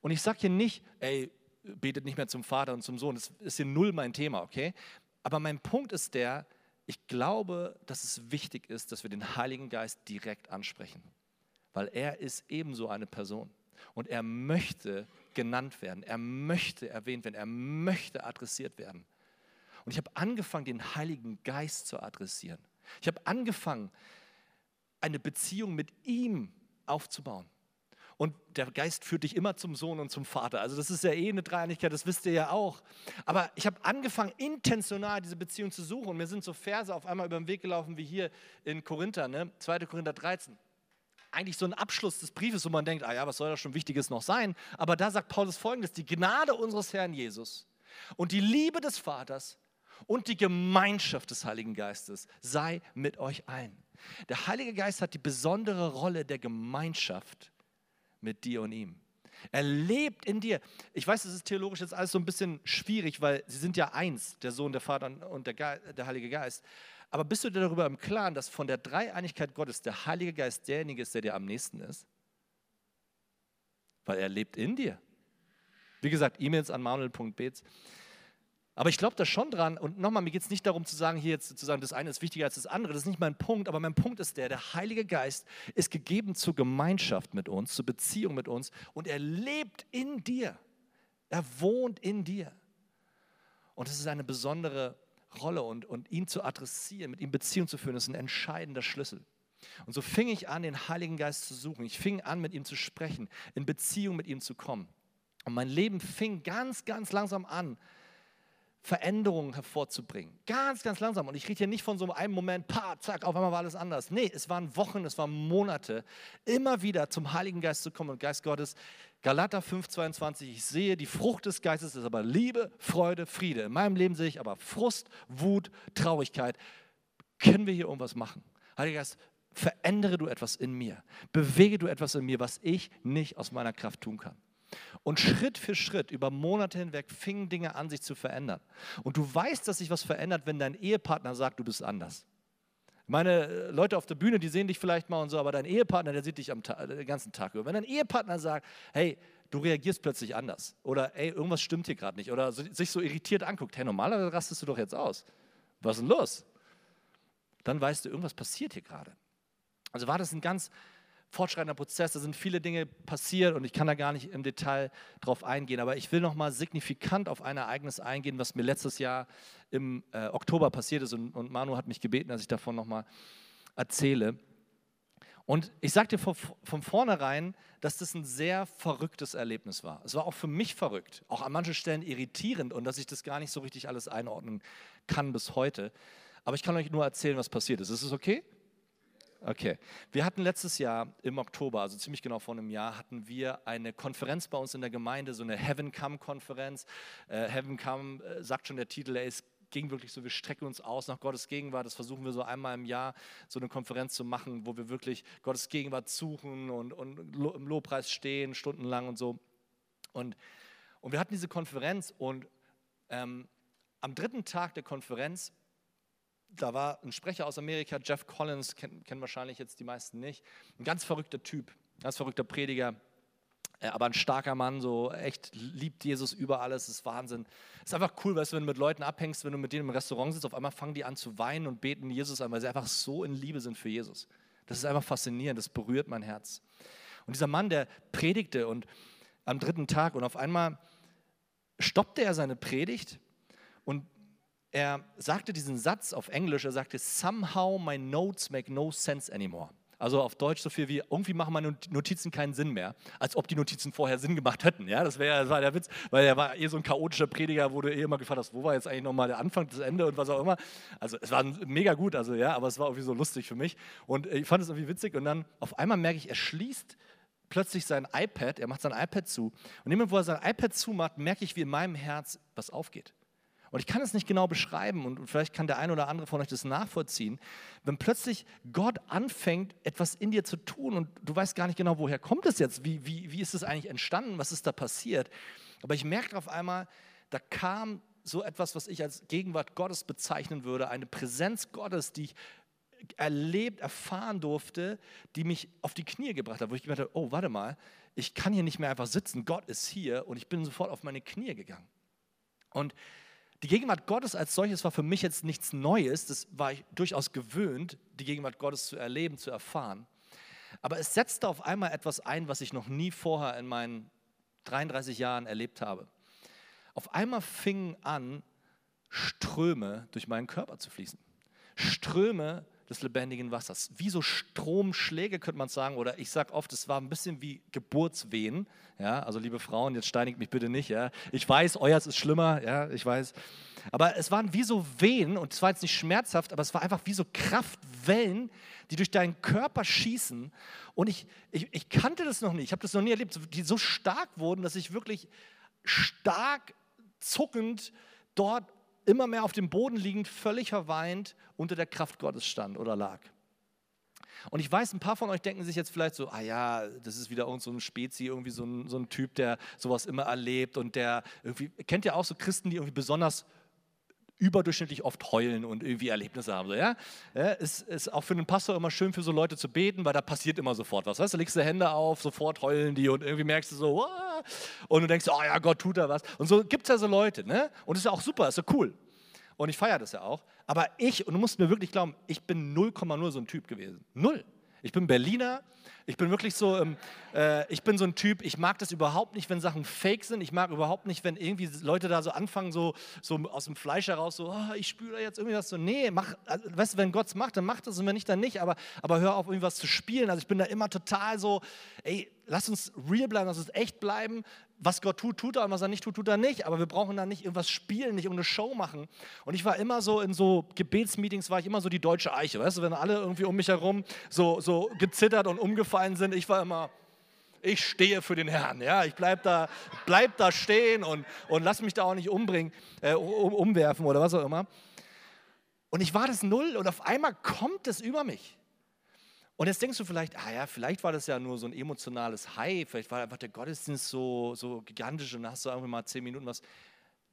Speaker 1: Und ich sage hier nicht, ey, betet nicht mehr zum Vater und zum Sohn. Das ist hier null mein Thema, okay? Aber mein Punkt ist der, ich glaube, dass es wichtig ist, dass wir den Heiligen Geist direkt ansprechen, weil er ist ebenso eine Person und er möchte genannt werden, er möchte erwähnt werden, er möchte adressiert werden. Und ich habe angefangen, den Heiligen Geist zu adressieren. Ich habe angefangen, eine Beziehung mit ihm aufzubauen. Und der Geist führt dich immer zum Sohn und zum Vater. Also das ist ja eh eine Dreieinigkeit, das wisst ihr ja auch. Aber ich habe angefangen, intentional diese Beziehung zu suchen. Und mir sind so Verse auf einmal über den Weg gelaufen, wie hier in Korinther, ne? 2. Korinther 13 eigentlich so ein Abschluss des Briefes, wo man denkt, ah ja, was soll da schon Wichtiges noch sein? Aber da sagt Paulus folgendes, die Gnade unseres Herrn Jesus und die Liebe des Vaters und die Gemeinschaft des Heiligen Geistes sei mit euch allen. Der Heilige Geist hat die besondere Rolle der Gemeinschaft mit dir und ihm. Er lebt in dir. Ich weiß, das ist theologisch jetzt alles so ein bisschen schwierig, weil sie sind ja eins, der Sohn, der Vater und der, Geist, der Heilige Geist. Aber bist du dir darüber im Klaren, dass von der Dreieinigkeit Gottes der Heilige Geist derjenige ist, der dir am nächsten ist? Weil er lebt in dir. Wie gesagt, E-Mails an manuel.bets. Aber ich glaube da schon dran. Und nochmal, mir geht es nicht darum zu sagen, hier jetzt zu sagen, das eine ist wichtiger als das andere. Das ist nicht mein Punkt. Aber mein Punkt ist der, der Heilige Geist ist gegeben zur Gemeinschaft mit uns, zur Beziehung mit uns. Und er lebt in dir. Er wohnt in dir. Und das ist eine besondere Rolle und, und ihn zu adressieren, mit ihm Beziehung zu führen, ist ein entscheidender Schlüssel. Und so fing ich an, den Heiligen Geist zu suchen. Ich fing an, mit ihm zu sprechen, in Beziehung mit ihm zu kommen. Und mein Leben fing ganz, ganz langsam an, Veränderungen hervorzubringen. Ganz, ganz langsam. Und ich rede hier nicht von so einem Moment, pa, zack, auf einmal war alles anders. Nee, es waren Wochen, es waren Monate, immer wieder zum Heiligen Geist zu kommen und Geist Gottes. Galater 5,22, ich sehe, die Frucht des Geistes ist aber Liebe, Freude, Friede. In meinem Leben sehe ich aber Frust, Wut, Traurigkeit. Können wir hier irgendwas machen? Heiliger Geist, verändere du etwas in mir. Bewege du etwas in mir, was ich nicht aus meiner Kraft tun kann. Und Schritt für Schritt, über Monate hinweg, fingen Dinge an, sich zu verändern. Und du weißt, dass sich was verändert, wenn dein Ehepartner sagt, du bist anders. Meine äh, Leute auf der Bühne, die sehen dich vielleicht mal und so, aber dein Ehepartner, der sieht dich am Ta den ganzen Tag über. Wenn dein Ehepartner sagt, hey, du reagierst plötzlich anders oder hey, irgendwas stimmt hier gerade nicht oder sich so irritiert anguckt, hey, normalerweise rastest du doch jetzt aus. Was ist denn los? Dann weißt du, irgendwas passiert hier gerade. Also war das ein ganz fortschreitender Prozess, da sind viele Dinge passiert und ich kann da gar nicht im Detail drauf eingehen, aber ich will noch mal signifikant auf ein Ereignis eingehen, was mir letztes Jahr im äh, Oktober passiert ist und, und, Manu hat mich gebeten, dass ich davon noch mal erzähle. Und ich dir von, von vornherein, dass das ein sehr verrücktes Erlebnis war. Es war auch für mich verrückt, auch an manchen Stellen irritierend und dass ich das gar nicht so richtig alles einordnen kann bis heute. Aber ich kann euch nur erzählen, was passiert ist. Ist es okay? Okay. Wir hatten letztes Jahr im Oktober, also ziemlich genau vor einem Jahr, hatten wir eine Konferenz bei uns in der Gemeinde, so eine Heaven Come-Konferenz. Äh, Heaven Come äh, sagt schon der Titel, ist ging wirklich so, wir strecken uns aus nach Gottes Gegenwart. Das versuchen wir so einmal im Jahr, so eine Konferenz zu machen, wo wir wirklich Gottes Gegenwart suchen und, und im Lobpreis stehen, stundenlang und so. Und, und wir hatten diese Konferenz und ähm, am dritten Tag der Konferenz da war ein Sprecher aus Amerika, Jeff Collins, kennen, kennen wahrscheinlich jetzt die meisten nicht. Ein ganz verrückter Typ, ganz verrückter Prediger, äh, aber ein starker Mann, so echt liebt Jesus über alles, ist Wahnsinn. Ist einfach cool, weißt du, wenn du mit Leuten abhängst, wenn du mit denen im Restaurant sitzt, auf einmal fangen die an zu weinen und beten Jesus an, weil sie einfach so in Liebe sind für Jesus. Das ist einfach faszinierend, das berührt mein Herz. Und dieser Mann, der predigte und am dritten Tag und auf einmal stoppte er seine Predigt und er sagte diesen Satz auf Englisch, er sagte, somehow my notes make no sense anymore. Also auf Deutsch so viel wie, irgendwie machen meine Notizen keinen Sinn mehr, als ob die Notizen vorher Sinn gemacht hätten. Ja, das, wär, das war der Witz, weil er war eh so ein chaotischer Prediger, wo du eh immer gefragt hast, wo war jetzt eigentlich nochmal der Anfang, das Ende und was auch immer. Also es war mega gut, also ja, aber es war irgendwie so lustig für mich. Und ich fand es irgendwie witzig und dann auf einmal merke ich, er schließt plötzlich sein iPad, er macht sein iPad zu. Und Moment, wo er sein iPad zumacht, merke ich, wie in meinem Herz was aufgeht. Und ich kann es nicht genau beschreiben und vielleicht kann der eine oder andere von euch das nachvollziehen, wenn plötzlich Gott anfängt, etwas in dir zu tun und du weißt gar nicht genau, woher kommt es jetzt, wie, wie, wie ist es eigentlich entstanden, was ist da passiert. Aber ich merke auf einmal, da kam so etwas, was ich als Gegenwart Gottes bezeichnen würde, eine Präsenz Gottes, die ich erlebt, erfahren durfte, die mich auf die Knie gebracht hat, wo ich gedacht habe, oh, warte mal, ich kann hier nicht mehr einfach sitzen, Gott ist hier und ich bin sofort auf meine Knie gegangen. Und die Gegenwart Gottes als solches war für mich jetzt nichts Neues, das war ich durchaus gewöhnt, die Gegenwart Gottes zu erleben, zu erfahren. Aber es setzte auf einmal etwas ein, was ich noch nie vorher in meinen 33 Jahren erlebt habe. Auf einmal fingen an, Ströme durch meinen Körper zu fließen. Ströme des lebendigen Wassers. Wie so Stromschläge könnte man sagen, oder ich sage oft, es war ein bisschen wie Geburtswehen. Ja, also liebe Frauen, jetzt steinigt mich bitte nicht. Ja, ich weiß, euer ist schlimmer. Ja, ich weiß. Aber es waren wie so Wehen und es war jetzt nicht schmerzhaft, aber es war einfach wie so Kraftwellen, die durch deinen Körper schießen. Und ich, ich, ich kannte das noch nie. Ich habe das noch nie erlebt, die so stark wurden, dass ich wirklich stark zuckend dort immer mehr auf dem Boden liegend, völlig verweint unter der Kraft Gottes stand oder lag. Und ich weiß, ein paar von euch denken sich jetzt vielleicht so, ah ja, das ist wieder irgend so ein Spezi, irgendwie so ein, so ein Typ, der sowas immer erlebt und der irgendwie, kennt ihr auch so Christen, die irgendwie besonders überdurchschnittlich oft heulen und irgendwie Erlebnisse haben. So, ja? ja es ist auch für einen Pastor immer schön, für so Leute zu beten, weil da passiert immer sofort was. Weißt du, legst du Hände auf, sofort heulen die und irgendwie merkst du so, Wah! und du denkst, oh ja, Gott tut da was. Und so gibt es ja so Leute. Ne? Und das ist ja auch super, ist ja cool. Und ich feiere das ja auch. Aber ich, und du musst mir wirklich glauben, ich bin 0,0 so ein Typ gewesen. Null. Ich bin Berliner, ich bin wirklich so, ähm, äh, ich bin so ein Typ, ich mag das überhaupt nicht, wenn Sachen fake sind. Ich mag überhaupt nicht, wenn irgendwie Leute da so anfangen, so, so aus dem Fleisch heraus, so, oh, ich spüre jetzt irgendwie was. So, nee, mach, also, weißt du, wenn Gott es macht, dann macht es und wenn nicht, dann nicht. Aber, aber hör auf, irgendwas zu spielen. Also ich bin da immer total so, ey, lass uns real bleiben, lass uns echt bleiben was Gott tut, tut er und was er nicht tut, tut er nicht. Aber wir brauchen da nicht irgendwas spielen, nicht irgendeine Show machen. Und ich war immer so in so Gebetsmeetings, war ich immer so die deutsche Eiche. Weißt du, wenn alle irgendwie um mich herum so, so gezittert und umgefallen sind, ich war immer, ich stehe für den Herrn. Ja, ich bleib da, bleib da stehen und, und lass mich da auch nicht umbringen, äh, um, umwerfen oder was auch immer. Und ich war das null und auf einmal kommt es über mich. Und jetzt denkst du vielleicht, ah ja, vielleicht war das ja nur so ein emotionales High, vielleicht war einfach der Gottesdienst so, so gigantisch und hast du irgendwie mal zehn Minuten was.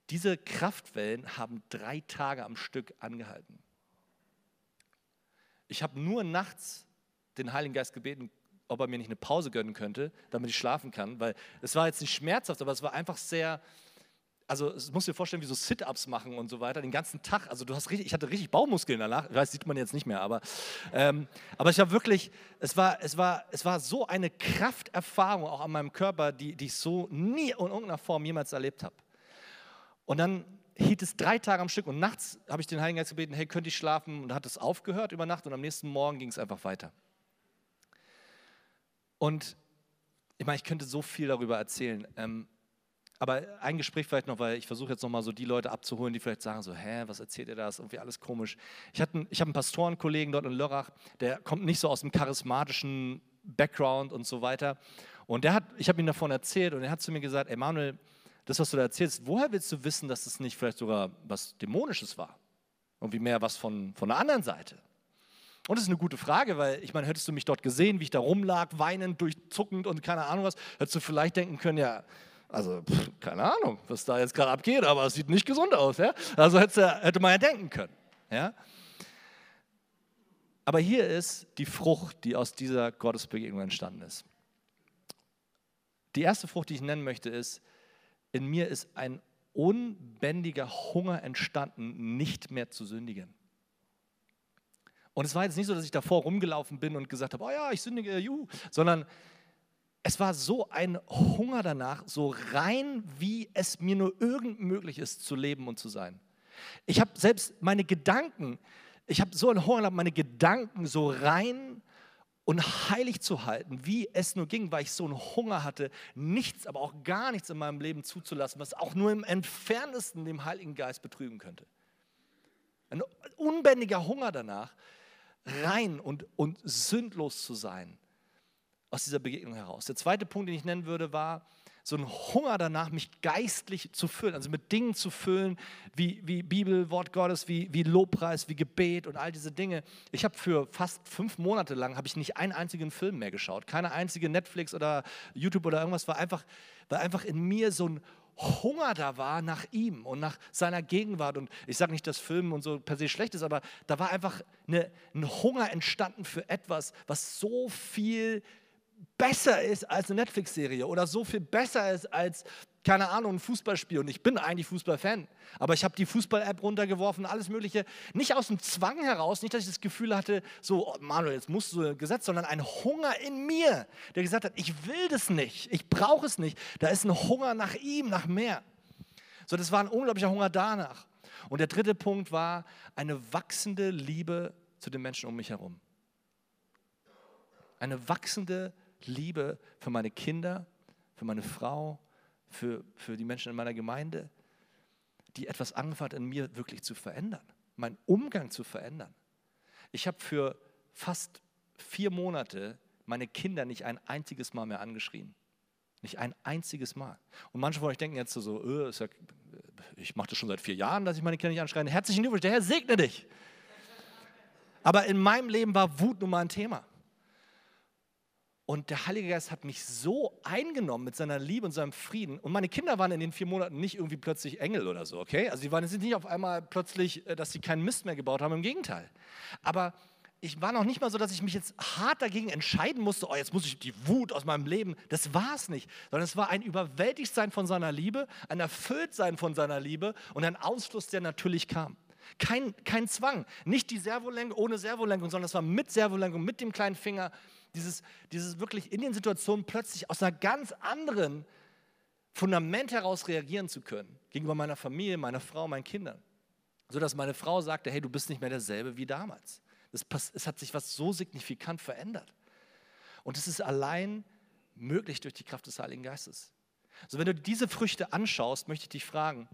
Speaker 1: Diese Kraftwellen haben drei Tage am Stück angehalten. Ich habe nur nachts den Heiligen Geist gebeten, ob er mir nicht eine Pause gönnen könnte, damit ich schlafen kann, weil es war jetzt nicht schmerzhaft, aber es war einfach sehr, also es musst du dir vorstellen, wie so Sit-Ups machen und so weiter, den ganzen Tag. Also du hast richtig, ich hatte richtig Baumuskeln danach, das sieht man jetzt nicht mehr, aber, ähm, aber ich habe wirklich, es war, es, war, es war so eine Krafterfahrung auch an meinem Körper, die, die ich so nie in irgendeiner Form jemals erlebt habe. Und dann hielt es drei Tage am Stück und nachts habe ich den Heiligen Geist gebeten, hey, könnte ich schlafen? Und hat es aufgehört über Nacht und am nächsten Morgen ging es einfach weiter. Und ich meine, ich könnte so viel darüber erzählen. Ähm, aber ein Gespräch vielleicht noch, weil ich versuche jetzt nochmal so die Leute abzuholen, die vielleicht sagen so, hä, was erzählt ihr da, ist irgendwie alles komisch. Ich, hatte, ich habe einen Pastorenkollegen dort in Lörrach, der kommt nicht so aus dem charismatischen Background und so weiter. Und der hat, ich habe ihm davon erzählt und er hat zu mir gesagt, Emanuel, das, was du da erzählst, woher willst du wissen, dass das nicht vielleicht sogar was Dämonisches war? Irgendwie mehr was von, von der anderen Seite. Und das ist eine gute Frage, weil ich meine, hättest du mich dort gesehen, wie ich da rumlag, weinend, durchzuckend und keine Ahnung was, hättest du vielleicht denken können, ja, also, pff, keine Ahnung, was da jetzt gerade abgeht, aber es sieht nicht gesund aus. Ja? Also hätte, hätte man ja denken können. Ja? Aber hier ist die Frucht, die aus dieser Gottesbegegnung entstanden ist. Die erste Frucht, die ich nennen möchte, ist, in mir ist ein unbändiger Hunger entstanden, nicht mehr zu sündigen. Und es war jetzt nicht so, dass ich davor rumgelaufen bin und gesagt habe, oh ja, ich sündige, juhu, sondern es war so ein Hunger danach, so rein, wie es mir nur irgend möglich ist, zu leben und zu sein. Ich habe selbst meine Gedanken, ich habe so einen Hunger gehabt, meine Gedanken so rein und heilig zu halten, wie es nur ging, weil ich so einen Hunger hatte, nichts, aber auch gar nichts in meinem Leben zuzulassen, was auch nur im entferntesten dem Heiligen Geist betrügen könnte. Ein unbändiger Hunger danach, rein und, und sündlos zu sein aus dieser Begegnung heraus. Der zweite Punkt, den ich nennen würde, war so ein Hunger danach, mich geistlich zu füllen, also mit Dingen zu füllen, wie, wie Bibel, Wort Gottes, wie, wie Lobpreis, wie Gebet und all diese Dinge. Ich habe für fast fünf Monate lang, ich nicht einen einzigen Film mehr geschaut, keine einzige Netflix oder YouTube oder irgendwas, war einfach, weil einfach in mir so ein Hunger da war nach ihm und nach seiner Gegenwart. Und ich sage nicht, dass Filmen und so per se schlecht ist, aber da war einfach eine, ein Hunger entstanden für etwas, was so viel besser ist als eine Netflix-Serie oder so viel besser ist als, keine Ahnung, ein Fußballspiel. Und ich bin eigentlich Fußballfan. Aber ich habe die Fußball-App runtergeworfen, alles Mögliche. Nicht aus dem Zwang heraus, nicht, dass ich das Gefühl hatte, so, oh Manuel, jetzt musst du Gesetz, sondern ein Hunger in mir, der gesagt hat, ich will das nicht, ich brauche es nicht. Da ist ein Hunger nach ihm, nach mehr. So, das war ein unglaublicher Hunger danach. Und der dritte Punkt war eine wachsende Liebe zu den Menschen um mich herum. Eine wachsende Liebe für meine Kinder, für meine Frau, für, für die Menschen in meiner Gemeinde, die etwas angefangen hat, in mir wirklich zu verändern, meinen Umgang zu verändern. Ich habe für fast vier Monate meine Kinder nicht ein einziges Mal mehr angeschrien. Nicht ein einziges Mal. Und manche von euch denken jetzt so, äh, ja, ich mache das schon seit vier Jahren, dass ich meine Kinder nicht anschreie. Herzlichen Glückwunsch, der Herr segne dich. Aber in meinem Leben war Wut nun mal ein Thema. Und der Heilige Geist hat mich so eingenommen mit seiner Liebe und seinem Frieden. Und meine Kinder waren in den vier Monaten nicht irgendwie plötzlich Engel oder so, okay? Also sie waren jetzt nicht auf einmal plötzlich, äh, dass sie keinen Mist mehr gebaut haben, im Gegenteil. Aber ich war noch nicht mal so, dass ich mich jetzt hart dagegen entscheiden musste, oh, jetzt muss ich die Wut aus meinem Leben. Das war es nicht, sondern es war ein Überwältigtsein von seiner Liebe, ein Erfülltsein von seiner Liebe und ein Ausfluss, der natürlich kam. Kein, kein Zwang, nicht die Servolenkung ohne Servolenkung, sondern es war mit Servolenkung, mit dem kleinen Finger, dieses, dieses wirklich in den Situationen plötzlich aus einer ganz anderen Fundament heraus reagieren zu können, gegenüber meiner Familie, meiner Frau, meinen Kindern. Sodass meine Frau sagte, hey, du bist nicht mehr derselbe wie damals. Es, es hat sich was so signifikant verändert. Und es ist allein möglich durch die Kraft des Heiligen Geistes. So, wenn du diese Früchte anschaust, möchte ich dich fragen,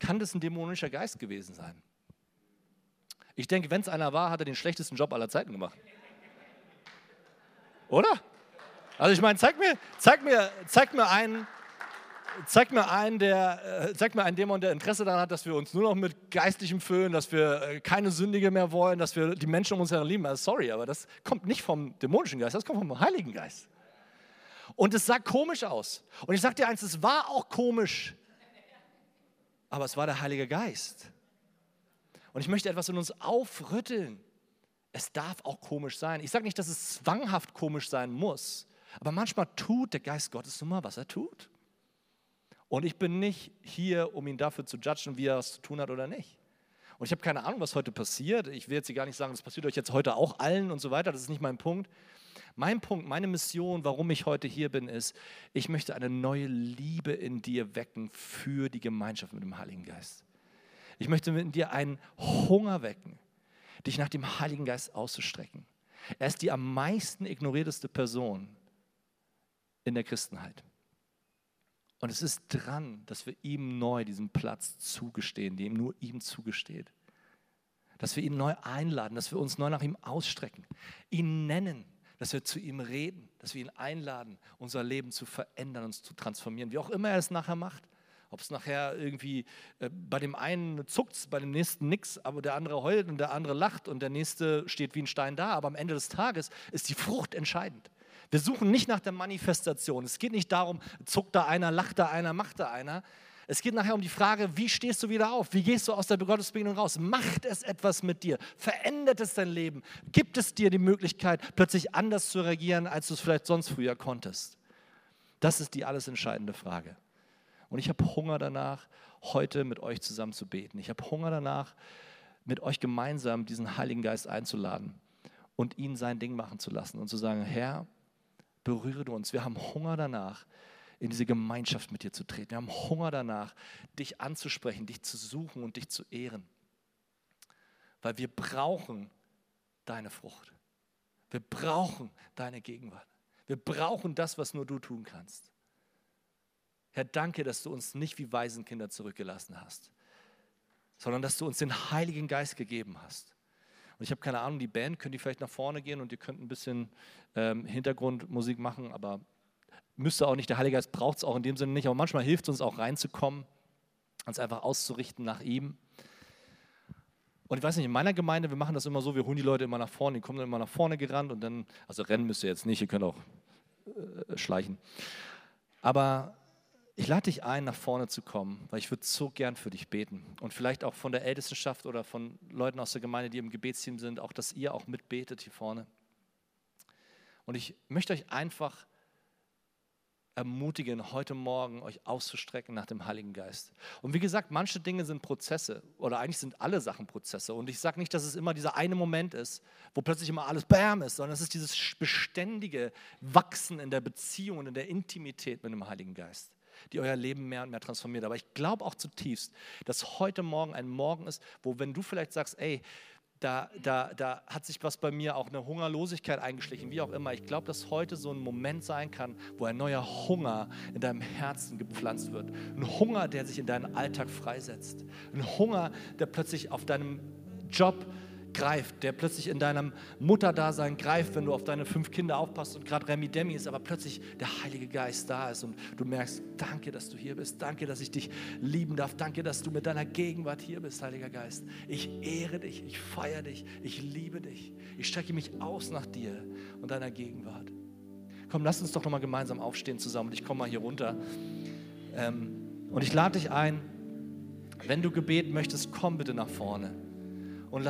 Speaker 1: kann das ein dämonischer Geist gewesen sein? Ich denke, wenn es einer war, hat er den schlechtesten Job aller Zeiten gemacht. Oder? Also ich meine, zeig mir, zeig mir, zeig mir einen, zeig mir einen, der, äh, zeig mir einen Dämon, der Interesse daran hat, dass wir uns nur noch mit Geistlichem füllen, dass wir äh, keine Sündige mehr wollen, dass wir die Menschen um uns herum lieben. Also sorry, aber das kommt nicht vom dämonischen Geist, das kommt vom Heiligen Geist. Und es sah komisch aus. Und ich sag dir eins, es war auch komisch, aber es war der Heilige Geist. Und ich möchte etwas in uns aufrütteln. Es darf auch komisch sein. Ich sage nicht, dass es zwanghaft komisch sein muss, aber manchmal tut der Geist Gottes nun mal, was er tut. Und ich bin nicht hier, um ihn dafür zu judgen, wie er es zu tun hat oder nicht. Und ich habe keine Ahnung, was heute passiert. Ich will jetzt hier gar nicht sagen, das passiert euch jetzt heute auch allen und so weiter. Das ist nicht mein Punkt. Mein Punkt, meine Mission, warum ich heute hier bin, ist, ich möchte eine neue Liebe in dir wecken für die Gemeinschaft mit dem Heiligen Geist. Ich möchte in dir einen Hunger wecken, dich nach dem Heiligen Geist auszustrecken. Er ist die am meisten ignorierteste Person in der Christenheit. Und es ist dran, dass wir ihm neu diesen Platz zugestehen, dem nur ihm zugesteht. Dass wir ihn neu einladen, dass wir uns neu nach ihm ausstrecken, ihn nennen, dass wir zu ihm reden, dass wir ihn einladen, unser Leben zu verändern, uns zu transformieren, wie auch immer er es nachher macht. Ob es nachher irgendwie äh, bei dem einen zuckt, bei dem nächsten nix, aber der andere heult und der andere lacht und der nächste steht wie ein Stein da. Aber am Ende des Tages ist die Frucht entscheidend. Wir suchen nicht nach der Manifestation. Es geht nicht darum, zuckt da einer, lacht da einer, macht da einer. Es geht nachher um die Frage, wie stehst du wieder auf? Wie gehst du aus der Gottesbegegnung raus? Macht es etwas mit dir? Verändert es dein Leben? Gibt es dir die Möglichkeit, plötzlich anders zu reagieren, als du es vielleicht sonst früher konntest? Das ist die alles entscheidende Frage. Und ich habe Hunger danach, heute mit euch zusammen zu beten. Ich habe Hunger danach, mit euch gemeinsam diesen Heiligen Geist einzuladen und ihn sein Ding machen zu lassen und zu sagen, Herr, berühre du uns. Wir haben Hunger danach, in diese Gemeinschaft mit dir zu treten. Wir haben Hunger danach, dich anzusprechen, dich zu suchen und dich zu ehren. Weil wir brauchen deine Frucht. Wir brauchen deine Gegenwart. Wir brauchen das, was nur du tun kannst. Herr, danke, dass du uns nicht wie Waisenkinder zurückgelassen hast, sondern dass du uns den Heiligen Geist gegeben hast. Und ich habe keine Ahnung, die Band, könnt ihr vielleicht nach vorne gehen und ihr könnt ein bisschen ähm, Hintergrundmusik machen, aber müsste auch nicht. Der Heilige Geist braucht es auch in dem Sinne nicht, aber manchmal hilft es uns auch reinzukommen, uns einfach auszurichten nach ihm. Und ich weiß nicht, in meiner Gemeinde, wir machen das immer so, wir holen die Leute immer nach vorne, die kommen dann immer nach vorne gerannt und dann, also rennen müsst ihr jetzt nicht, ihr könnt auch äh, schleichen. Aber ich lade dich ein, nach vorne zu kommen, weil ich würde so gern für dich beten. Und vielleicht auch von der Ältestenschaft oder von Leuten aus der Gemeinde, die im Gebetsteam sind, auch, dass ihr auch mitbetet hier vorne. Und ich möchte euch einfach ermutigen, heute Morgen euch auszustrecken nach dem Heiligen Geist. Und wie gesagt, manche Dinge sind Prozesse oder eigentlich sind alle Sachen Prozesse. Und ich sage nicht, dass es immer dieser eine Moment ist, wo plötzlich immer alles Bam ist, sondern es ist dieses beständige Wachsen in der Beziehung und in der Intimität mit dem Heiligen Geist die euer Leben mehr und mehr transformiert. Aber ich glaube auch zutiefst, dass heute Morgen ein Morgen ist, wo wenn du vielleicht sagst, ey, da, da, da hat sich was bei mir auch eine Hungerlosigkeit eingeschlichen, wie auch immer. Ich glaube, dass heute so ein Moment sein kann, wo ein neuer Hunger in deinem Herzen gepflanzt wird. Ein Hunger, der sich in deinen Alltag freisetzt. Ein Hunger, der plötzlich auf deinem Job greift, der plötzlich in deinem Mutterdasein greift, wenn du auf deine fünf Kinder aufpasst und gerade Remi Demi ist, aber plötzlich der Heilige Geist da ist und du merkst, danke, dass du hier bist, danke, dass ich dich lieben darf, danke, dass du mit deiner Gegenwart hier bist, Heiliger Geist. Ich ehre dich, ich feiere dich, ich liebe dich, ich strecke mich aus nach dir und deiner Gegenwart. Komm, lass uns doch nochmal gemeinsam aufstehen zusammen und ich komme mal hier runter. Ähm, und ich lade dich ein, wenn du Gebet möchtest, komm bitte nach vorne und lass